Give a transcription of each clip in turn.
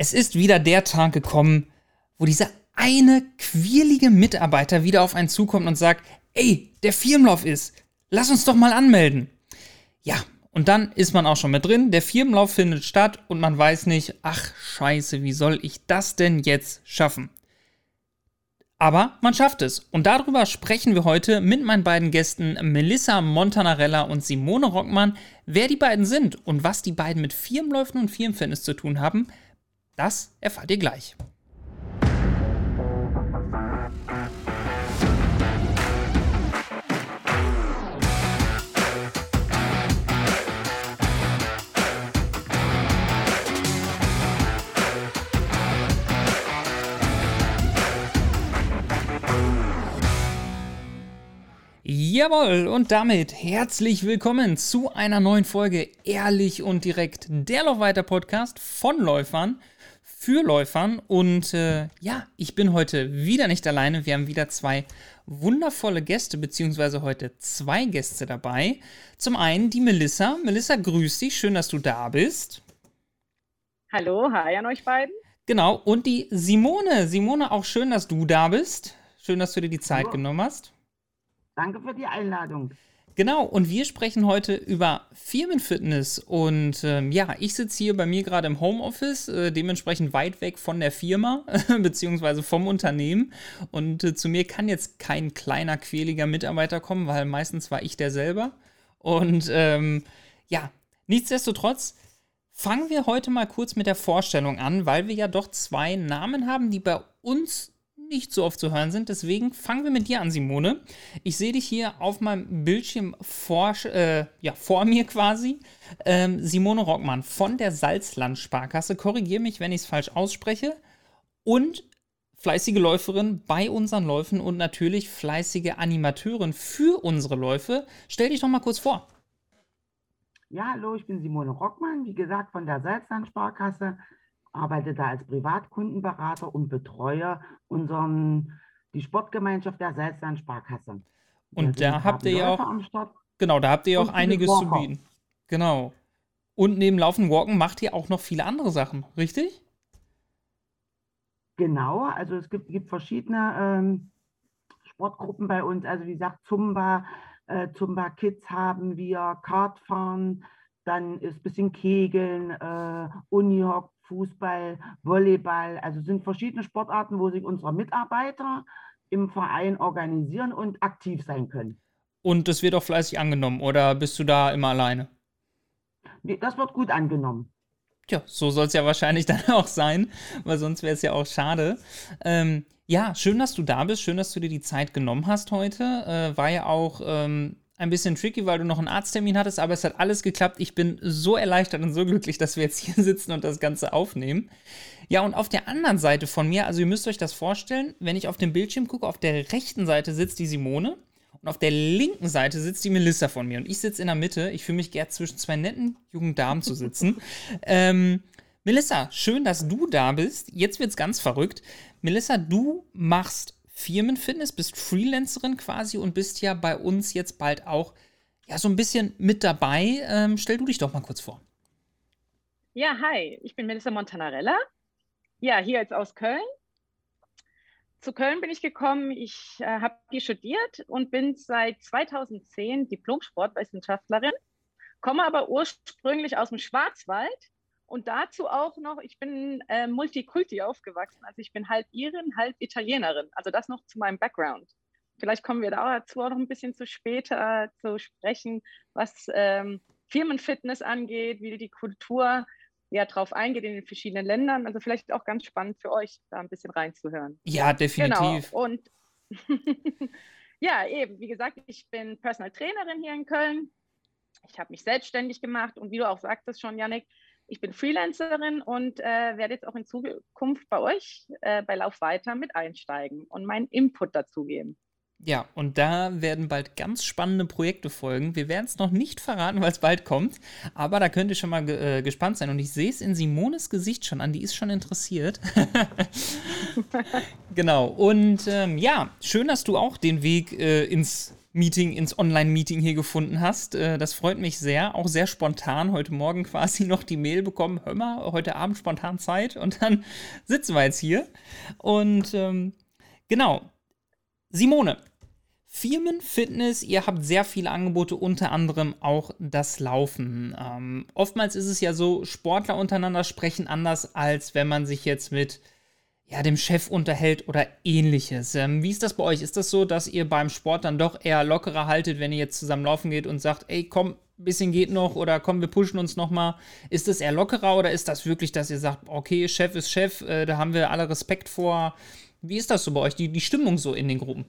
Es ist wieder der Tag gekommen, wo dieser eine quirlige Mitarbeiter wieder auf einen zukommt und sagt, ey, der Firmenlauf ist, lass uns doch mal anmelden. Ja, und dann ist man auch schon mit drin, der Firmenlauf findet statt und man weiß nicht, ach scheiße, wie soll ich das denn jetzt schaffen? Aber man schafft es. Und darüber sprechen wir heute mit meinen beiden Gästen Melissa Montanarella und Simone Rockmann. Wer die beiden sind und was die beiden mit Firmenläufen und Firmenfitness zu tun haben, das erfahrt ihr gleich. Jawohl, und damit herzlich willkommen zu einer neuen Folge Ehrlich und Direkt, der Laufweiter Podcast von Läufern für Läufern. Und äh, ja, ich bin heute wieder nicht alleine. Wir haben wieder zwei wundervolle Gäste, beziehungsweise heute zwei Gäste dabei. Zum einen die Melissa. Melissa, grüß dich. Schön, dass du da bist. Hallo, hi an euch beiden. Genau, und die Simone. Simone, auch schön, dass du da bist. Schön, dass du dir die Zeit Hallo. genommen hast. Danke für die Einladung. Genau, und wir sprechen heute über Firmenfitness. Und ähm, ja, ich sitze hier bei mir gerade im Homeoffice, äh, dementsprechend weit weg von der Firma, beziehungsweise vom Unternehmen. Und äh, zu mir kann jetzt kein kleiner, quäliger Mitarbeiter kommen, weil meistens war ich der selber. Und ähm, ja, nichtsdestotrotz fangen wir heute mal kurz mit der Vorstellung an, weil wir ja doch zwei Namen haben, die bei uns nicht so oft zu hören sind. Deswegen fangen wir mit dir an, Simone. Ich sehe dich hier auf meinem Bildschirm vor, äh, ja, vor mir quasi. Ähm, Simone Rockmann von der Salzland-Sparkasse. Korrigiere mich, wenn ich es falsch ausspreche. Und fleißige Läuferin bei unseren Läufen und natürlich fleißige Animateurin für unsere Läufe. Stell dich doch mal kurz vor. Ja, hallo, ich bin Simone Rockmann, wie gesagt, von der Salzland-Sparkasse arbeite da als Privatkundenberater und betreue unseren, die Sportgemeinschaft der Salzland Sparkasse. Und da habt ihr ja auch, genau, da habt ihr auch einiges zu bieten. Genau. Und neben Laufen Walken macht ihr auch noch viele andere Sachen, richtig? Genau, also es gibt, gibt verschiedene ähm, Sportgruppen bei uns. Also wie gesagt, Zumba, äh, Zumba Kids haben wir, Kartfahren, dann ist ein bisschen Kegeln, äh, Unihock, Fußball, Volleyball. Also sind verschiedene Sportarten, wo sich unsere Mitarbeiter im Verein organisieren und aktiv sein können. Und das wird auch fleißig angenommen oder bist du da immer alleine? Nee, das wird gut angenommen. Tja, so soll es ja wahrscheinlich dann auch sein, weil sonst wäre es ja auch schade. Ähm, ja, schön, dass du da bist. Schön, dass du dir die Zeit genommen hast heute. Äh, war ja auch ähm, ein bisschen tricky, weil du noch einen Arzttermin hattest, aber es hat alles geklappt. Ich bin so erleichtert und so glücklich, dass wir jetzt hier sitzen und das Ganze aufnehmen. Ja, und auf der anderen Seite von mir, also ihr müsst euch das vorstellen, wenn ich auf dem Bildschirm gucke, auf der rechten Seite sitzt die Simone und auf der linken Seite sitzt die Melissa von mir und ich sitze in der Mitte. Ich fühle mich gern zwischen zwei netten jungen Damen zu sitzen. ähm, Melissa, schön, dass du da bist. Jetzt wird's ganz verrückt. Melissa, du machst Firmenfitness, bist Freelancerin quasi und bist ja bei uns jetzt bald auch ja so ein bisschen mit dabei. Ähm, stell du dich doch mal kurz vor. Ja, hi, ich bin Melissa Montanarella. Ja, hier jetzt aus Köln. Zu Köln bin ich gekommen. Ich äh, habe hier studiert und bin seit 2010 Diplom-Sportwissenschaftlerin, komme aber ursprünglich aus dem Schwarzwald und dazu auch noch, ich bin äh, Multikulti aufgewachsen. Also ich bin halb Irin, halb Italienerin. Also das noch zu meinem Background. Vielleicht kommen wir dazu auch noch ein bisschen zu später zu sprechen, was ähm, Firmenfitness angeht, wie die Kultur ja drauf eingeht in den verschiedenen Ländern. Also vielleicht auch ganz spannend für euch, da ein bisschen reinzuhören. Ja, definitiv. Genau. Und ja, eben, wie gesagt, ich bin Personal Trainerin hier in Köln. Ich habe mich selbstständig gemacht und wie du auch sagtest schon, Janik, ich bin Freelancerin und äh, werde jetzt auch in Zukunft bei euch äh, bei Lauf weiter mit einsteigen und meinen Input dazugeben. Ja, und da werden bald ganz spannende Projekte folgen. Wir werden es noch nicht verraten, weil es bald kommt, aber da könnt ihr schon mal äh, gespannt sein. Und ich sehe es in Simones Gesicht schon an, die ist schon interessiert. genau, und ähm, ja, schön, dass du auch den Weg äh, ins Meeting ins Online-Meeting hier gefunden hast. Äh, das freut mich sehr. Auch sehr spontan. Heute Morgen quasi noch die Mail bekommen. Hör mal, heute Abend spontan Zeit. Und dann sitzen wir jetzt hier. Und ähm, genau. Simone, Firmenfitness, ihr habt sehr viele Angebote, unter anderem auch das Laufen. Ähm, oftmals ist es ja so, Sportler untereinander sprechen anders, als wenn man sich jetzt mit ja, dem Chef unterhält oder ähnliches. Ähm, wie ist das bei euch? Ist das so, dass ihr beim Sport dann doch eher lockerer haltet, wenn ihr jetzt zusammen laufen geht und sagt, ey, komm, bisschen geht noch oder komm, wir pushen uns noch mal. Ist das eher lockerer oder ist das wirklich, dass ihr sagt, okay, Chef ist Chef, äh, da haben wir alle Respekt vor? Wie ist das so bei euch, die, die Stimmung so in den Gruppen?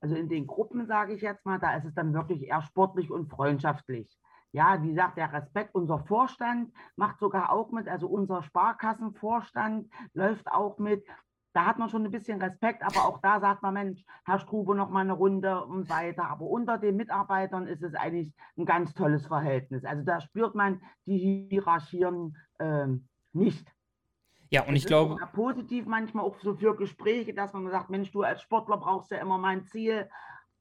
Also in den Gruppen, sage ich jetzt mal, da ist es dann wirklich eher sportlich und freundschaftlich. Ja, wie sagt der Respekt, unser Vorstand macht sogar auch mit, also unser Sparkassenvorstand läuft auch mit. Da hat man schon ein bisschen Respekt, aber auch da sagt man, Mensch, Herr Strube, noch mal eine Runde und weiter. Aber unter den Mitarbeitern ist es eigentlich ein ganz tolles Verhältnis. Also da spürt man die Hierarchien äh, nicht. Ja, und das ich glaube. Positiv manchmal auch so für Gespräche, dass man sagt, Mensch, du als Sportler brauchst ja immer mein Ziel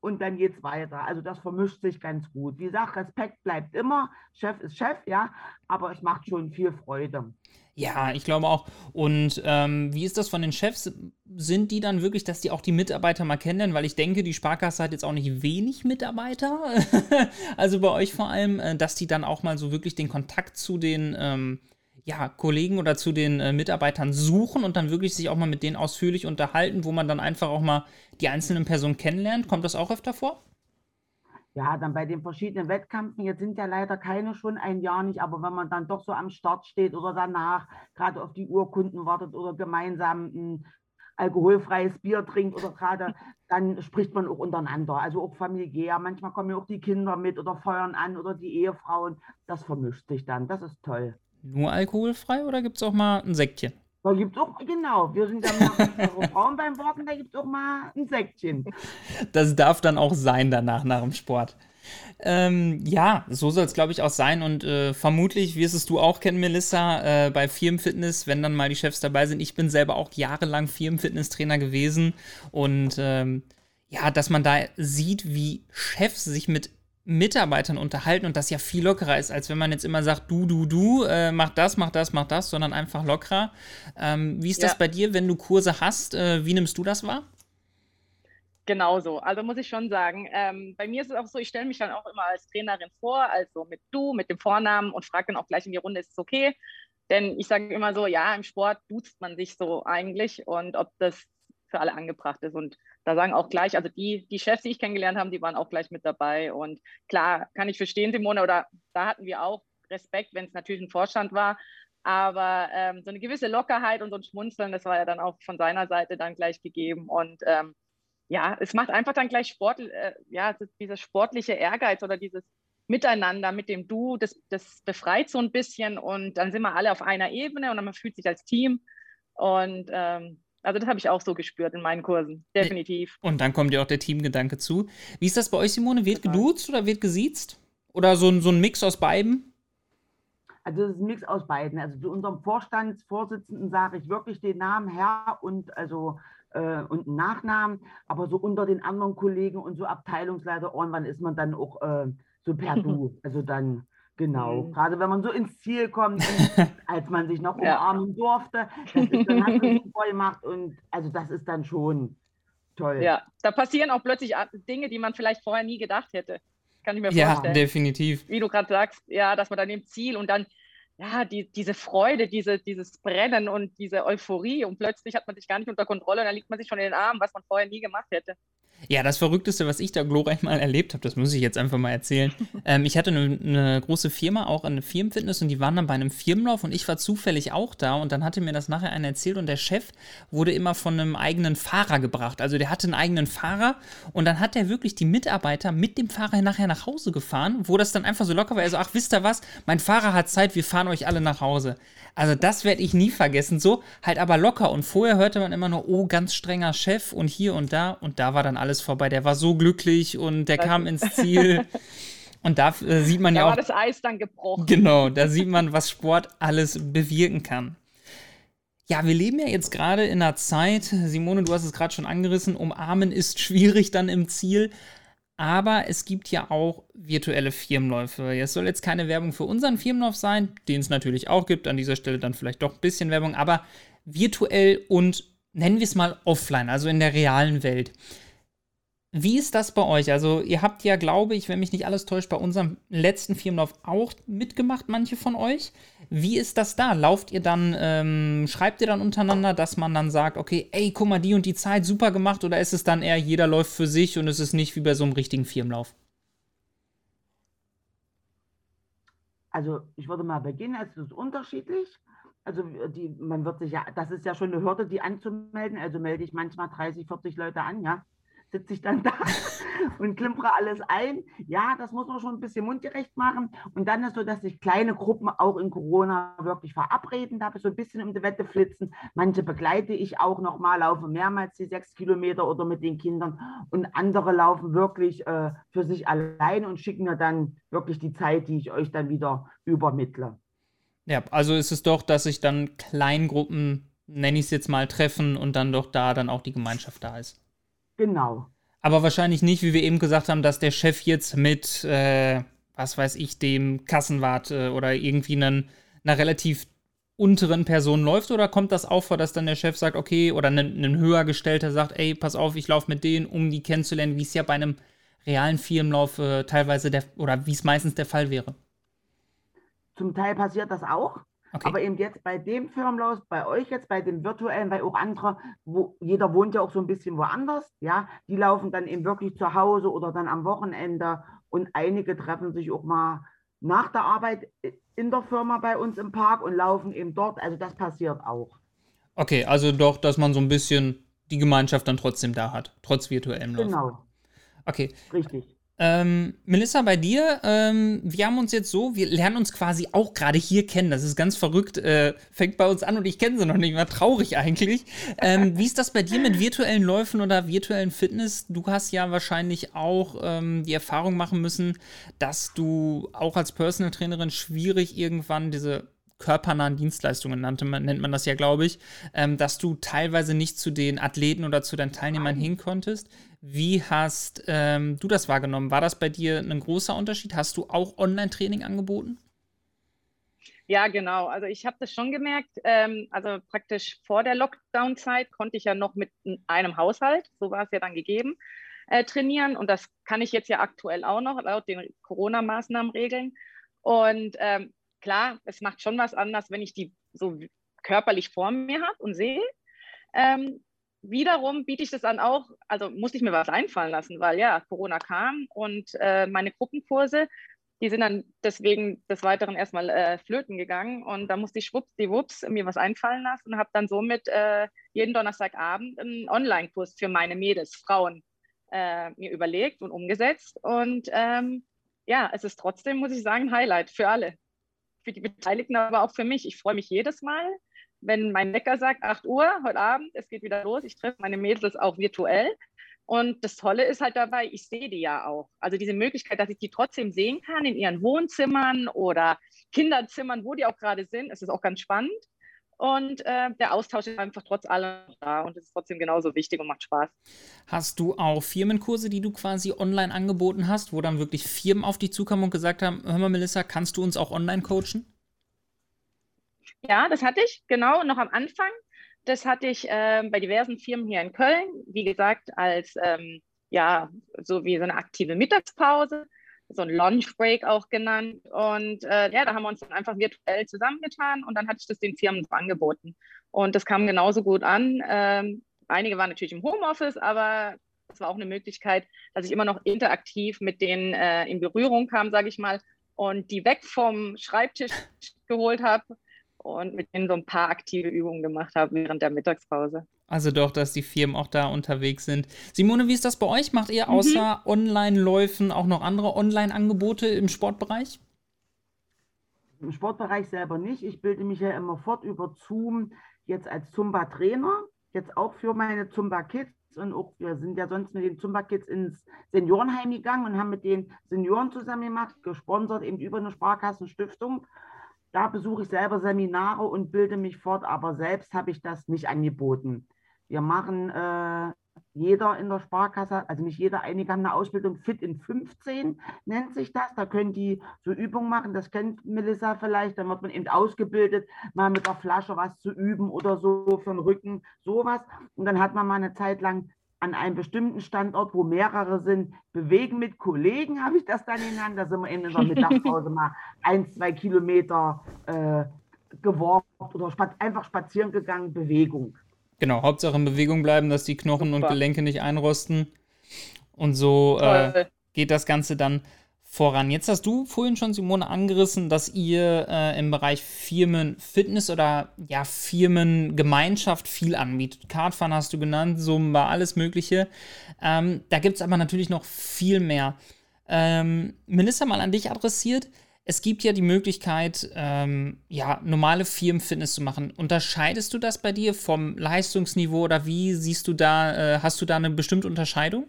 und dann geht es weiter. Also das vermischt sich ganz gut. Wie gesagt, Respekt bleibt immer. Chef ist Chef, ja, aber es macht schon viel Freude. Ja, ich glaube auch. Und ähm, wie ist das von den Chefs? Sind die dann wirklich, dass die auch die Mitarbeiter mal kennenlernen? Weil ich denke, die Sparkasse hat jetzt auch nicht wenig Mitarbeiter. also bei euch vor allem, äh, dass die dann auch mal so wirklich den Kontakt zu den ähm, ja, Kollegen oder zu den äh, Mitarbeitern suchen und dann wirklich sich auch mal mit denen ausführlich unterhalten, wo man dann einfach auch mal die einzelnen Personen kennenlernt. Kommt das auch öfter vor? Ja, dann bei den verschiedenen Wettkämpfen, jetzt sind ja leider keine schon ein Jahr nicht, aber wenn man dann doch so am Start steht oder danach gerade auf die Urkunden wartet oder gemeinsam ein alkoholfreies Bier trinkt oder gerade, dann spricht man auch untereinander, also auch familiär. Manchmal kommen ja auch die Kinder mit oder feuern an oder die Ehefrauen. Das vermischt sich dann, das ist toll. Nur alkoholfrei oder gibt es auch mal ein Säckchen? Da gibt es auch, genau, wir sind dann mal Frauen beim Walken, da gibt es auch mal ein Säckchen. Das darf dann auch sein danach, nach dem Sport. Ähm, ja, so soll es, glaube ich, auch sein. Und äh, vermutlich wirst es du auch kennen, Melissa, äh, bei Firmenfitness, wenn dann mal die Chefs dabei sind. Ich bin selber auch jahrelang Firmenfitnesstrainer gewesen. Und ähm, ja, dass man da sieht, wie Chefs sich mit Mitarbeitern unterhalten und das ja viel lockerer ist, als wenn man jetzt immer sagt, du, du, du, äh, mach das, mach das, mach das, sondern einfach lockerer. Ähm, wie ist ja. das bei dir, wenn du Kurse hast? Äh, wie nimmst du das wahr? Genauso. Also muss ich schon sagen, ähm, bei mir ist es auch so, ich stelle mich dann auch immer als Trainerin vor, also mit du, mit dem Vornamen und frage dann auch gleich in die Runde, ist es okay? Denn ich sage immer so, ja, im Sport duzt man sich so eigentlich und ob das für alle angebracht ist. Und da sagen auch gleich, also die, die Chefs, die ich kennengelernt habe, die waren auch gleich mit dabei. Und klar, kann ich verstehen, Simone, oder da hatten wir auch Respekt, wenn es natürlich ein Vorstand war. Aber ähm, so eine gewisse Lockerheit und so ein Schmunzeln, das war ja dann auch von seiner Seite dann gleich gegeben. Und ähm, ja, es macht einfach dann gleich Sport, äh, ja, dieser sportliche Ehrgeiz oder dieses Miteinander mit dem Du, das, das befreit so ein bisschen und dann sind wir alle auf einer Ebene und man fühlt sich als Team. Und ähm, also das habe ich auch so gespürt in meinen Kursen, definitiv. Und dann kommt ja auch der Teamgedanke zu. Wie ist das bei euch, Simone? Wird geduzt oder wird gesiezt? Oder so, so ein Mix aus beiden? Also das ist ein Mix aus beiden. Also zu unserem Vorstandsvorsitzenden sage ich wirklich den Namen Herr und also äh, und einen Nachnamen, aber so unter den anderen Kollegen und so Abteilungsleiter irgendwann ist man dann auch äh, so per Du. Also dann Genau, mhm. gerade wenn man so ins Ziel kommt, als man sich noch umarmen ja. durfte, das ist dann hat man super gemacht und also das ist dann schon toll. Ja, da passieren auch plötzlich Dinge, die man vielleicht vorher nie gedacht hätte. Kann ich mir vorstellen. Ja, definitiv. Wie du gerade sagst, ja, dass man dann im Ziel und dann ja, die, diese Freude, diese, dieses Brennen und diese Euphorie und plötzlich hat man sich gar nicht unter Kontrolle und dann liegt man sich schon in den Armen, was man vorher nie gemacht hätte. Ja, das Verrückteste, was ich da glorreich mal erlebt habe, das muss ich jetzt einfach mal erzählen. ähm, ich hatte eine, eine, große Firma, auch eine Firmenfitness, und die waren dann bei einem Firmenlauf und ich war zufällig auch da und dann hatte mir das nachher einer erzählt und der Chef wurde immer von einem eigenen Fahrer gebracht. Also der hatte einen eigenen Fahrer und dann hat er wirklich die Mitarbeiter mit dem Fahrer nachher nach Hause gefahren, wo das dann einfach so locker war. Er so, ach, wisst ihr was? Mein Fahrer hat Zeit, wir fahren euch alle nach Hause. Also das werde ich nie vergessen. So, halt aber locker. Und vorher hörte man immer nur, oh, ganz strenger Chef und hier und da. Und da war dann alles vorbei. Der war so glücklich und der kam ins Ziel. Und da äh, sieht man da ja auch. Da war das Eis dann gebrochen. Genau, da sieht man, was Sport alles bewirken kann. Ja, wir leben ja jetzt gerade in einer Zeit, Simone, du hast es gerade schon angerissen, umarmen ist schwierig dann im Ziel. Aber es gibt ja auch virtuelle Firmenläufe. Es soll jetzt keine Werbung für unseren Firmenlauf sein, den es natürlich auch gibt. An dieser Stelle dann vielleicht doch ein bisschen Werbung, aber virtuell und nennen wir es mal offline, also in der realen Welt. Wie ist das bei euch? Also, ihr habt ja, glaube ich, wenn mich nicht alles täuscht, bei unserem letzten Firmenlauf auch mitgemacht, manche von euch. Wie ist das da? Lauft ihr dann, ähm, schreibt ihr dann untereinander, dass man dann sagt, okay, ey, guck mal, die und die Zeit super gemacht, oder ist es dann eher, jeder läuft für sich und es ist nicht wie bei so einem richtigen Firmenlauf? Also, ich würde mal beginnen, es ist unterschiedlich. Also die, man wird sich ja, das ist ja schon eine Hürde, die anzumelden. Also melde ich manchmal 30, 40 Leute an, ja sitze ich dann da und klimpere alles ein. Ja, das muss man schon ein bisschen mundgerecht machen. Und dann ist so, dass sich kleine Gruppen auch in Corona wirklich verabreden, da so ein bisschen um die Wette flitzen. Manche begleite ich auch nochmal, laufe mehrmals die sechs Kilometer oder mit den Kindern. Und andere laufen wirklich äh, für sich alleine und schicken mir dann wirklich die Zeit, die ich euch dann wieder übermittle. Ja, also ist es doch, dass sich dann Kleingruppen, nenne ich es jetzt mal, treffen und dann doch da dann auch die Gemeinschaft da ist. Genau. Aber wahrscheinlich nicht, wie wir eben gesagt haben, dass der Chef jetzt mit, äh, was weiß ich, dem Kassenwart äh, oder irgendwie einen, einer relativ unteren Person läuft oder kommt das auch vor, dass dann der Chef sagt, okay, oder ein, ein höhergestellter sagt, ey, pass auf, ich laufe mit denen, um die kennenzulernen, wie es ja bei einem realen Firmenlauf äh, teilweise der, oder wie es meistens der Fall wäre? Zum Teil passiert das auch. Okay. Aber eben jetzt bei dem Firmenlauf, bei euch jetzt, bei dem virtuellen, weil auch andere, wo jeder wohnt ja auch so ein bisschen woanders, ja, die laufen dann eben wirklich zu Hause oder dann am Wochenende und einige treffen sich auch mal nach der Arbeit in der Firma bei uns im Park und laufen eben dort. Also das passiert auch. Okay, also doch, dass man so ein bisschen die Gemeinschaft dann trotzdem da hat, trotz virtuellem Lauf. Genau. Okay. Richtig. Ähm, Melissa, bei dir, ähm, wir haben uns jetzt so, wir lernen uns quasi auch gerade hier kennen. Das ist ganz verrückt. Äh, fängt bei uns an und ich kenne sie noch nicht mal. Traurig eigentlich. Ähm, wie ist das bei dir mit virtuellen Läufen oder virtuellen Fitness? Du hast ja wahrscheinlich auch ähm, die Erfahrung machen müssen, dass du auch als Personal Trainerin schwierig irgendwann diese körpernahen Dienstleistungen nannte man, nennt man das ja, glaube ich, ähm, dass du teilweise nicht zu den Athleten oder zu deinen Teilnehmern hin konntest. Wie hast ähm, du das wahrgenommen? War das bei dir ein großer Unterschied? Hast du auch Online-Training angeboten? Ja, genau. Also ich habe das schon gemerkt. Ähm, also praktisch vor der Lockdown-Zeit konnte ich ja noch mit einem Haushalt, so war es ja dann gegeben, äh, trainieren. Und das kann ich jetzt ja aktuell auch noch laut den Corona-Maßnahmen regeln. Und ähm, klar, es macht schon was anders, wenn ich die so körperlich vor mir habe und sehe. Ähm, wiederum biete ich das dann auch, also musste ich mir was einfallen lassen, weil ja, Corona kam und äh, meine Gruppenkurse, die sind dann deswegen des Weiteren erstmal äh, flöten gegangen und da musste ich schwuppsdiwupps mir was einfallen lassen und habe dann somit äh, jeden Donnerstagabend einen Online-Kurs für meine Mädels, Frauen, äh, mir überlegt und umgesetzt und ähm, ja, es ist trotzdem, muss ich sagen, ein Highlight für alle für die Beteiligten, aber auch für mich. Ich freue mich jedes Mal, wenn mein Wecker sagt, 8 Uhr heute Abend, es geht wieder los. Ich treffe meine Mädels auch virtuell. Und das Tolle ist halt dabei, ich sehe die ja auch. Also diese Möglichkeit, dass ich die trotzdem sehen kann in ihren Wohnzimmern oder Kinderzimmern, wo die auch gerade sind, es ist auch ganz spannend. Und äh, der Austausch ist einfach trotz allem da und es ist trotzdem genauso wichtig und macht Spaß. Hast du auch Firmenkurse, die du quasi online angeboten hast, wo dann wirklich Firmen auf dich zukamen und gesagt haben, hör mal Melissa, kannst du uns auch online coachen? Ja, das hatte ich, genau, noch am Anfang. Das hatte ich äh, bei diversen Firmen hier in Köln, wie gesagt, als ähm, ja, so wie so eine aktive Mittagspause so ein Launch Break auch genannt. Und äh, ja, da haben wir uns dann einfach virtuell zusammengetan und dann hatte ich das den Firmen so angeboten. Und das kam genauso gut an. Ähm, einige waren natürlich im Homeoffice, aber es war auch eine Möglichkeit, dass ich immer noch interaktiv mit denen äh, in Berührung kam, sage ich mal, und die weg vom Schreibtisch geholt habe und mit denen so ein paar aktive Übungen gemacht habe während der Mittagspause. Also doch, dass die Firmen auch da unterwegs sind. Simone, wie ist das bei euch? Macht ihr außer mhm. Online-Läufen auch noch andere Online-Angebote im Sportbereich? Im Sportbereich selber nicht. Ich bilde mich ja immer fort über Zoom jetzt als Zumba-Trainer, jetzt auch für meine Zumba-Kids. Und auch, wir sind ja sonst mit den Zumba-Kids ins Seniorenheim gegangen und haben mit den Senioren zusammen gemacht, gesponsert eben über eine Sparkassenstiftung. Da besuche ich selber Seminare und bilde mich fort, aber selbst habe ich das nicht angeboten. Wir machen äh, jeder in der Sparkasse, also nicht jeder, einige haben eine Ausbildung Fit in 15, nennt sich das. Da können die so Übungen machen, das kennt Melissa vielleicht. Dann wird man eben ausgebildet, mal mit der Flasche was zu üben oder so für den Rücken, sowas. Und dann hat man mal eine Zeit lang an einem bestimmten Standort, wo mehrere sind, bewegen mit Kollegen, habe ich das dann genannt. Da sind wir in der Mittagspause mal ein, zwei Kilometer äh, gewalkt oder spa einfach spazieren gegangen, Bewegung. Genau, Hauptsache in Bewegung bleiben, dass die Knochen Super. und Gelenke nicht einrosten. Und so äh, geht das Ganze dann voran. Jetzt hast du vorhin schon, Simone, angerissen, dass ihr äh, im Bereich Firmenfitness oder ja, Firmengemeinschaft viel anbietet. Cardfun hast du genannt, Zumba, alles Mögliche. Ähm, da gibt es aber natürlich noch viel mehr. Ähm, Melissa, mal an dich adressiert. Es gibt ja die Möglichkeit, ähm, ja, normale Firmenfitness zu machen. Unterscheidest du das bei dir vom Leistungsniveau oder wie siehst du da, äh, hast du da eine bestimmte Unterscheidung?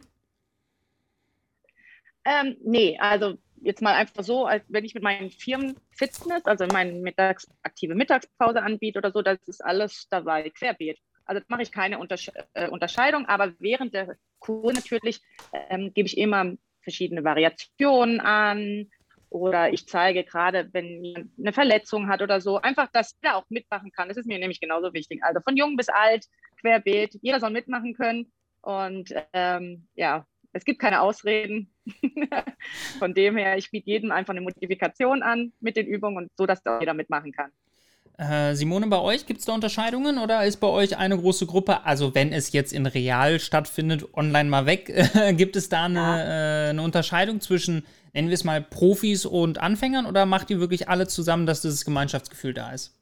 Ähm, nee, also jetzt mal einfach so, als wenn ich mit meinen Firmenfitness, also meine Mittags aktive Mittagspause anbiete oder so, das ist alles dabei, querbeet. Also mache ich keine Untersche äh, Unterscheidung, aber während der Kur natürlich ähm, gebe ich immer verschiedene Variationen an oder ich zeige gerade, wenn jemand eine Verletzung hat oder so, einfach, dass jeder auch mitmachen kann. Das ist mir nämlich genauso wichtig. Also von jung bis alt, querbeet, jeder soll mitmachen können. Und ähm, ja, es gibt keine Ausreden. von dem her, ich biete jedem einfach eine Modifikation an mit den Übungen und so, dass da jeder mitmachen kann. Äh, Simone, bei euch gibt es da Unterscheidungen oder ist bei euch eine große Gruppe, also wenn es jetzt in real stattfindet, online mal weg, gibt es da eine, ja. äh, eine Unterscheidung zwischen nennen wir es mal, Profis und Anfängern oder macht ihr wirklich alle zusammen, dass dieses Gemeinschaftsgefühl da ist?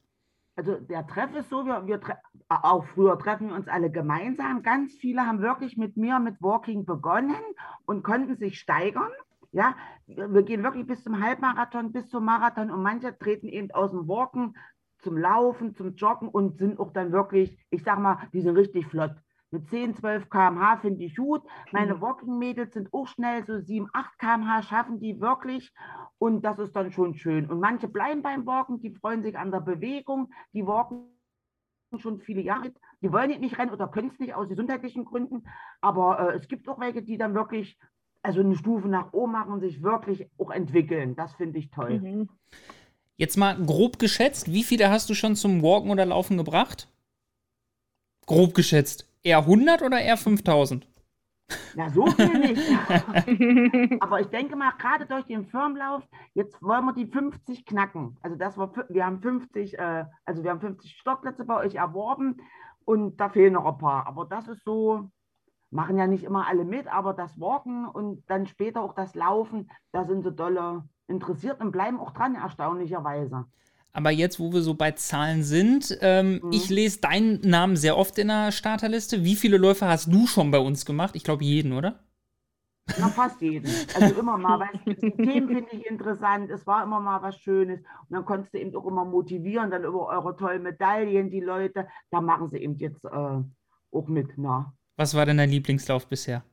Also der Treff ist so, wir, wir auch früher treffen wir uns alle gemeinsam. Ganz viele haben wirklich mit mir mit Walking begonnen und konnten sich steigern. Ja, wir gehen wirklich bis zum Halbmarathon, bis zum Marathon und manche treten eben aus dem Walken zum Laufen, zum Joggen und sind auch dann wirklich, ich sag mal, die sind richtig flott mit 10, 12 km/h finde ich gut. Meine mhm. Walking-Mädels sind auch schnell, so 7, 8 km/h schaffen die wirklich. Und das ist dann schon schön. Und manche bleiben beim Walken, die freuen sich an der Bewegung, die walken schon viele Jahre. Die wollen nicht rennen oder können es nicht aus gesundheitlichen Gründen. Aber äh, es gibt auch welche, die dann wirklich also eine Stufe nach oben machen und sich wirklich auch entwickeln. Das finde ich toll. Mhm. Jetzt mal grob geschätzt, wie viele hast du schon zum Walken oder Laufen gebracht? Grob geschätzt. Eher 100 oder eher 5000? Ja, so viel nicht. Aber ich denke mal, gerade durch den Firmenlauf, jetzt wollen wir die 50 knacken. Also das war, wir haben 50, äh, also wir haben 50 Startplätze bei euch erworben und da fehlen noch ein paar. Aber das ist so, machen ja nicht immer alle mit, aber das Walken und dann später auch das Laufen, da sind sie dolle interessiert und bleiben auch dran, erstaunlicherweise. Aber jetzt, wo wir so bei Zahlen sind, ähm, mhm. ich lese deinen Namen sehr oft in der Starterliste. Wie viele Läufe hast du schon bei uns gemacht? Ich glaube jeden, oder? Na, fast jeden. Also immer mal, weil die Themen finde ich interessant, es war immer mal was Schönes. Und dann konntest du eben auch immer motivieren, dann über eure tollen Medaillen, die Leute, da machen sie eben jetzt äh, auch mit. Na. Was war denn dein Lieblingslauf bisher?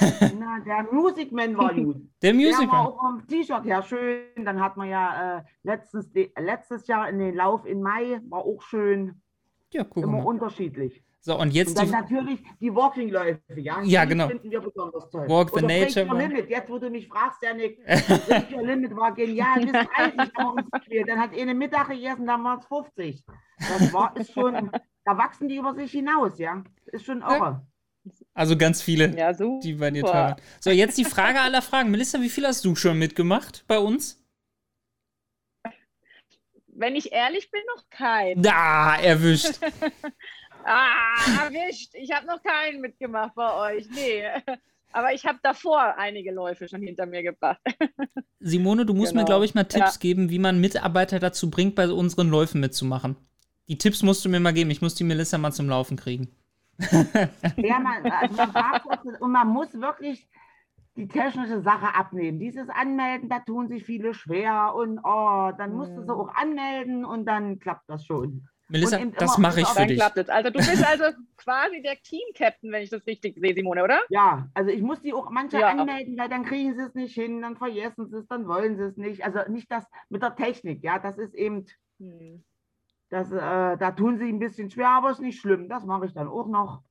Na, der Music Man war gut. Der Music war auch vom T-Shirt her schön. Dann hat man ja äh, letztens, letztes Jahr in den Lauf im Mai, war auch schön. Ja, guck Immer mal. unterschiedlich. So, und jetzt und dann die... natürlich die Walking-Läufe, ja? Ja, genau. finden wir besonders toll. Walk the Oder Nature. Break Limit. Jetzt, wo du mich fragst, Janik, Break Your Limit war genial. Bis 30 haben wir uns. Dann hat eine Mittag gegessen, dann waren es 50. Das war, ist schon, da wachsen die über sich hinaus, ja? Ist schon irre. Also ganz viele, ja, die bei dir teuren. So, jetzt die Frage aller Fragen. Melissa, wie viel hast du schon mitgemacht bei uns? Wenn ich ehrlich bin, noch keinen. Da, erwischt. ah, erwischt. Ich habe noch keinen mitgemacht bei euch. Nee. Aber ich habe davor einige Läufe schon hinter mir gebracht. Simone, du musst genau. mir, glaube ich, mal Tipps ja. geben, wie man Mitarbeiter dazu bringt, bei unseren Läufen mitzumachen. Die Tipps musst du mir mal geben. Ich muss die Melissa mal zum Laufen kriegen ja, man, also man und man muss wirklich die technische Sache abnehmen. Dieses Anmelden, da tun sich viele schwer und oh, dann musst du sie mhm. auch anmelden und dann klappt das schon. Melissa, das mache ich für dich. Also du bist also quasi der Team-Captain, wenn ich das richtig sehe, Simone, oder? Ja, also ich muss die auch manche ja. anmelden, weil dann kriegen sie es nicht hin, dann vergessen sie es, dann wollen sie es nicht. Also nicht das mit der Technik, ja, das ist eben, hm. Das, äh, da tun sie ein bisschen schwer, aber ist nicht schlimm. Das mache ich dann auch noch.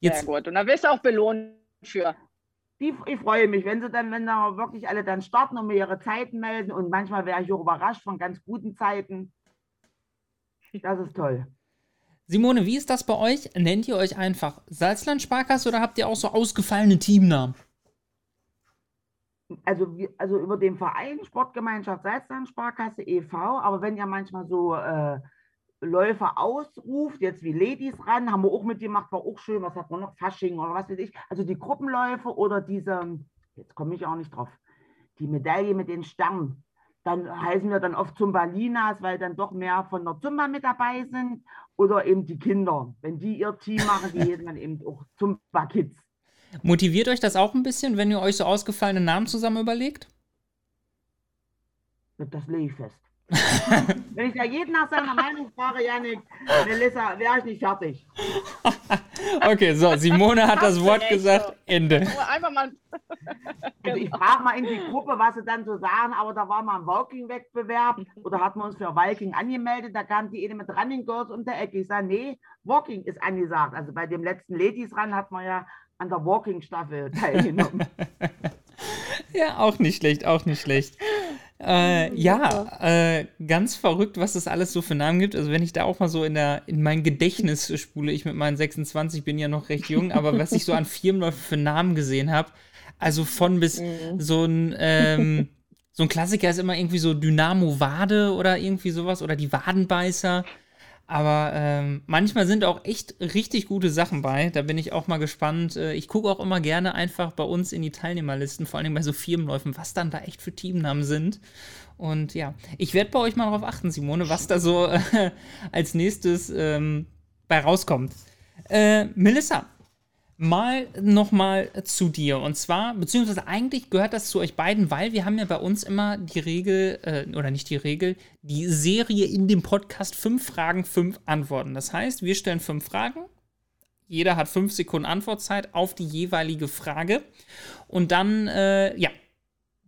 Jetzt. Sehr gut. Und da wirst du auch belohnt für. Die, ich freue mich, wenn sie dann, wenn da wirklich alle dann starten und mir ihre Zeiten melden und manchmal wäre ich auch überrascht von ganz guten Zeiten. Das ist toll. Simone, wie ist das bei euch? Nennt ihr euch einfach Salzland Sparkasse oder habt ihr auch so ausgefallene Teamnamen? Also, also über den Verein Sportgemeinschaft Salzland Sparkasse e.V., aber wenn ihr manchmal so äh, Läufer ausruft, jetzt wie Ladies ran, haben wir auch mitgemacht, war auch schön, was hat man noch, Fasching oder was weiß ich, also die Gruppenläufe oder diese, jetzt komme ich auch nicht drauf, die Medaille mit den Sternen, dann heißen wir dann oft Zumbalinas, weil dann doch mehr von der Zumba mit dabei sind. Oder eben die Kinder. Wenn die ihr Team machen, die heißen dann eben auch Zumba Kids. Motiviert euch das auch ein bisschen, wenn ihr euch so ausgefallene Namen zusammen überlegt? Das lege ich fest. Wenn ich ja jeden nach seiner Meinung frage, Janik, Melissa, wäre ich nicht fertig. okay, so, Simone hat das Wort gesagt, Ende. Einfach mal. Also ich frage mal in die Gruppe, was sie dann so sagen, aber da war mal ein Walking-Wettbewerb oder hatten wir uns für Walking angemeldet, da kam die eine mit Running Girls um der Ecke. Ich sage, nee, Walking ist angesagt. Also bei dem letzten Ladies Run hat man ja an der Walking-Staffel teilgenommen. ja, auch nicht schlecht, auch nicht schlecht. Äh, ja, äh, ganz verrückt, was es alles so für Namen gibt. Also wenn ich da auch mal so in der in mein Gedächtnis spule, ich mit meinen 26 bin ja noch recht jung, aber was ich so an Firmenläufen für Namen gesehen habe, also von bis mhm. so ein ähm, so ein Klassiker ist immer irgendwie so Dynamo Wade oder irgendwie sowas oder die Wadenbeißer. Aber ähm, manchmal sind auch echt richtig gute Sachen bei. Da bin ich auch mal gespannt. Äh, ich gucke auch immer gerne einfach bei uns in die Teilnehmerlisten, vor allem bei so Firmenläufen, was dann da echt für Teamnamen sind. Und ja, ich werde bei euch mal darauf achten, Simone, was da so äh, als nächstes ähm, bei rauskommt. Äh, Melissa, mal nochmal zu dir. Und zwar, beziehungsweise eigentlich gehört das zu euch beiden, weil wir haben ja bei uns immer die Regel, äh, oder nicht die Regel, die Serie in dem Podcast fünf Fragen, fünf Antworten. Das heißt, wir stellen fünf Fragen. Jeder hat fünf Sekunden Antwortzeit auf die jeweilige Frage. Und dann, äh, ja,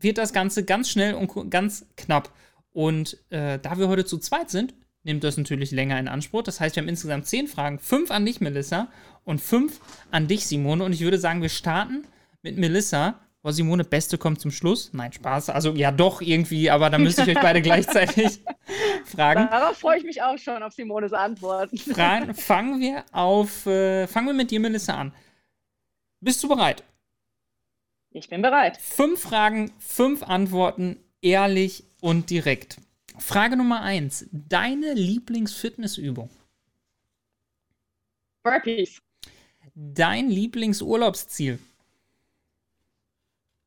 wird das Ganze ganz schnell und ganz knapp. Und äh, da wir heute zu zweit sind, nimmt das natürlich länger in Anspruch. Das heißt, wir haben insgesamt zehn Fragen. Fünf an dich, Melissa, und fünf an dich, Simone. Und ich würde sagen, wir starten mit Melissa. Oh, Simone, Beste kommt zum Schluss. Nein, Spaß. Also ja, doch irgendwie, aber da müsste ich euch beide gleichzeitig fragen. Darauf freue ich mich auch schon auf Simones Antworten. Fragen, fangen wir auf, äh, fangen wir mit dir, Melissa, an. Bist du bereit? Ich bin bereit. Fünf Fragen, fünf Antworten, ehrlich und direkt. Frage Nummer eins. Deine Lieblingsfitnessübung? Burpees. Dein Lieblingsurlaubsziel?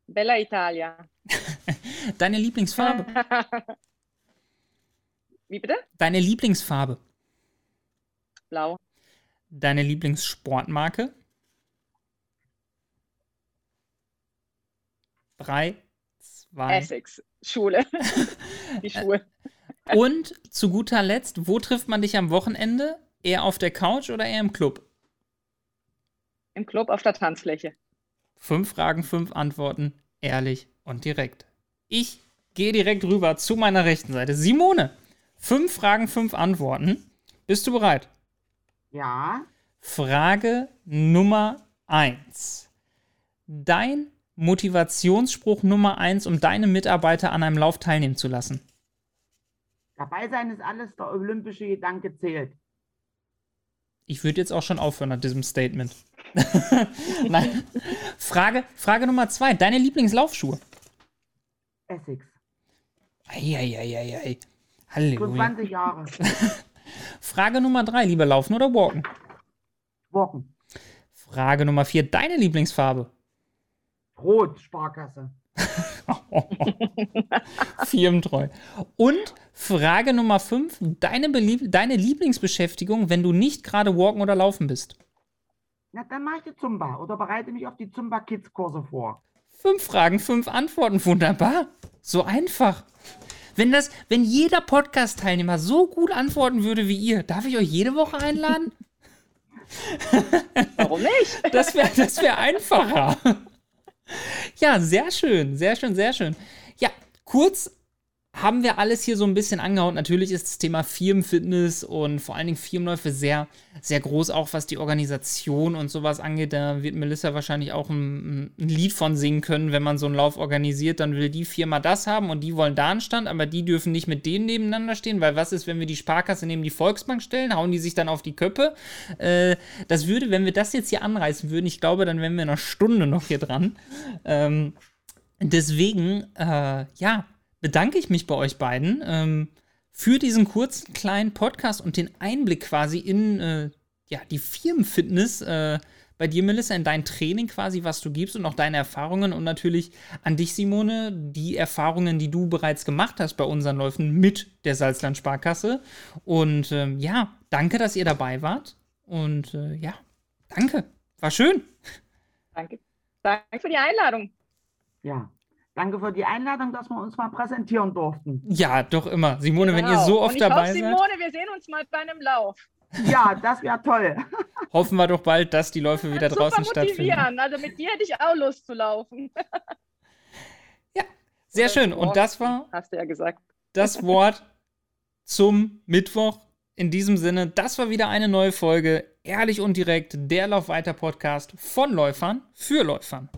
Bella Italia. Deine Lieblingsfarbe? Wie bitte? Deine Lieblingsfarbe? Blau. Deine Lieblingssportmarke? Drei, zwei. Essex, Schule. Die Schuhe. Und zu guter Letzt, wo trifft man dich am Wochenende? Eher auf der Couch oder eher im Club? Im Club auf der Tanzfläche. Fünf Fragen, fünf Antworten, ehrlich und direkt. Ich gehe direkt rüber zu meiner rechten Seite. Simone, fünf Fragen, fünf Antworten. Bist du bereit? Ja. Frage Nummer eins. Dein Motivationsspruch Nummer eins, um deine Mitarbeiter an einem Lauf teilnehmen zu lassen? Dabei sein ist alles, der olympische Gedanke zählt. Ich würde jetzt auch schon aufhören nach diesem Statement. Nein. Frage, Frage Nummer zwei. Deine Lieblingslaufschuhe? Essex. Eieieiei. Halleluja. Schon 20 Jahre. Frage Nummer drei. Lieber laufen oder walken? Walken. Frage Nummer vier. Deine Lieblingsfarbe? Rot, Sparkasse. Firmentreu. Und Frage Nummer 5, deine, deine Lieblingsbeschäftigung, wenn du nicht gerade walken oder laufen bist? Na, dann mache ich die Zumba oder bereite mich auf die Zumba Kids Kurse vor. Fünf Fragen, fünf Antworten, wunderbar. So einfach. Wenn das, wenn jeder Podcast-Teilnehmer so gut antworten würde wie ihr, darf ich euch jede Woche einladen? Warum nicht? Das wäre das wär einfacher. Ja, sehr schön, sehr schön, sehr schön. Ja, kurz haben wir alles hier so ein bisschen angehauen. Natürlich ist das Thema Firmenfitness und vor allen Dingen Firmenläufe sehr, sehr groß, auch was die Organisation und sowas angeht. Da wird Melissa wahrscheinlich auch ein, ein, Lied von singen können, wenn man so einen Lauf organisiert. Dann will die Firma das haben und die wollen da einen Stand, aber die dürfen nicht mit denen nebeneinander stehen, weil was ist, wenn wir die Sparkasse neben die Volksbank stellen? Hauen die sich dann auf die Köppe? Äh, das würde, wenn wir das jetzt hier anreißen würden, ich glaube, dann wären wir eine Stunde noch hier dran. Ähm, deswegen, äh, ja, bedanke ich mich bei euch beiden ähm, für diesen kurzen kleinen Podcast und den Einblick quasi in äh, ja, die Firmenfitness äh, bei dir, Melissa, in dein Training quasi, was du gibst und auch deine Erfahrungen und natürlich an dich, Simone, die Erfahrungen, die du bereits gemacht hast bei unseren Läufen mit der Salzland Sparkasse. Und ähm, ja, danke, dass ihr dabei wart. Und äh, ja, danke. War schön. Danke. Danke für die Einladung. Ja, Danke für die Einladung, dass wir uns mal präsentieren durften. Ja, doch immer. Simone, genau. wenn ihr genau. so oft ich dabei hoffe, seid. Simone, wir sehen uns mal bei einem Lauf. Ja, das wäre toll. Hoffen wir doch bald, dass die Läufe wieder Super draußen stattfinden. Also mit dir hätte ich auch Lust zu laufen. Ja, sehr schön. Und das war. Hast du ja gesagt. Das Wort zum Mittwoch. In diesem Sinne, das war wieder eine neue Folge. Ehrlich und direkt, der Lauf weiter Podcast von Läufern für Läufern.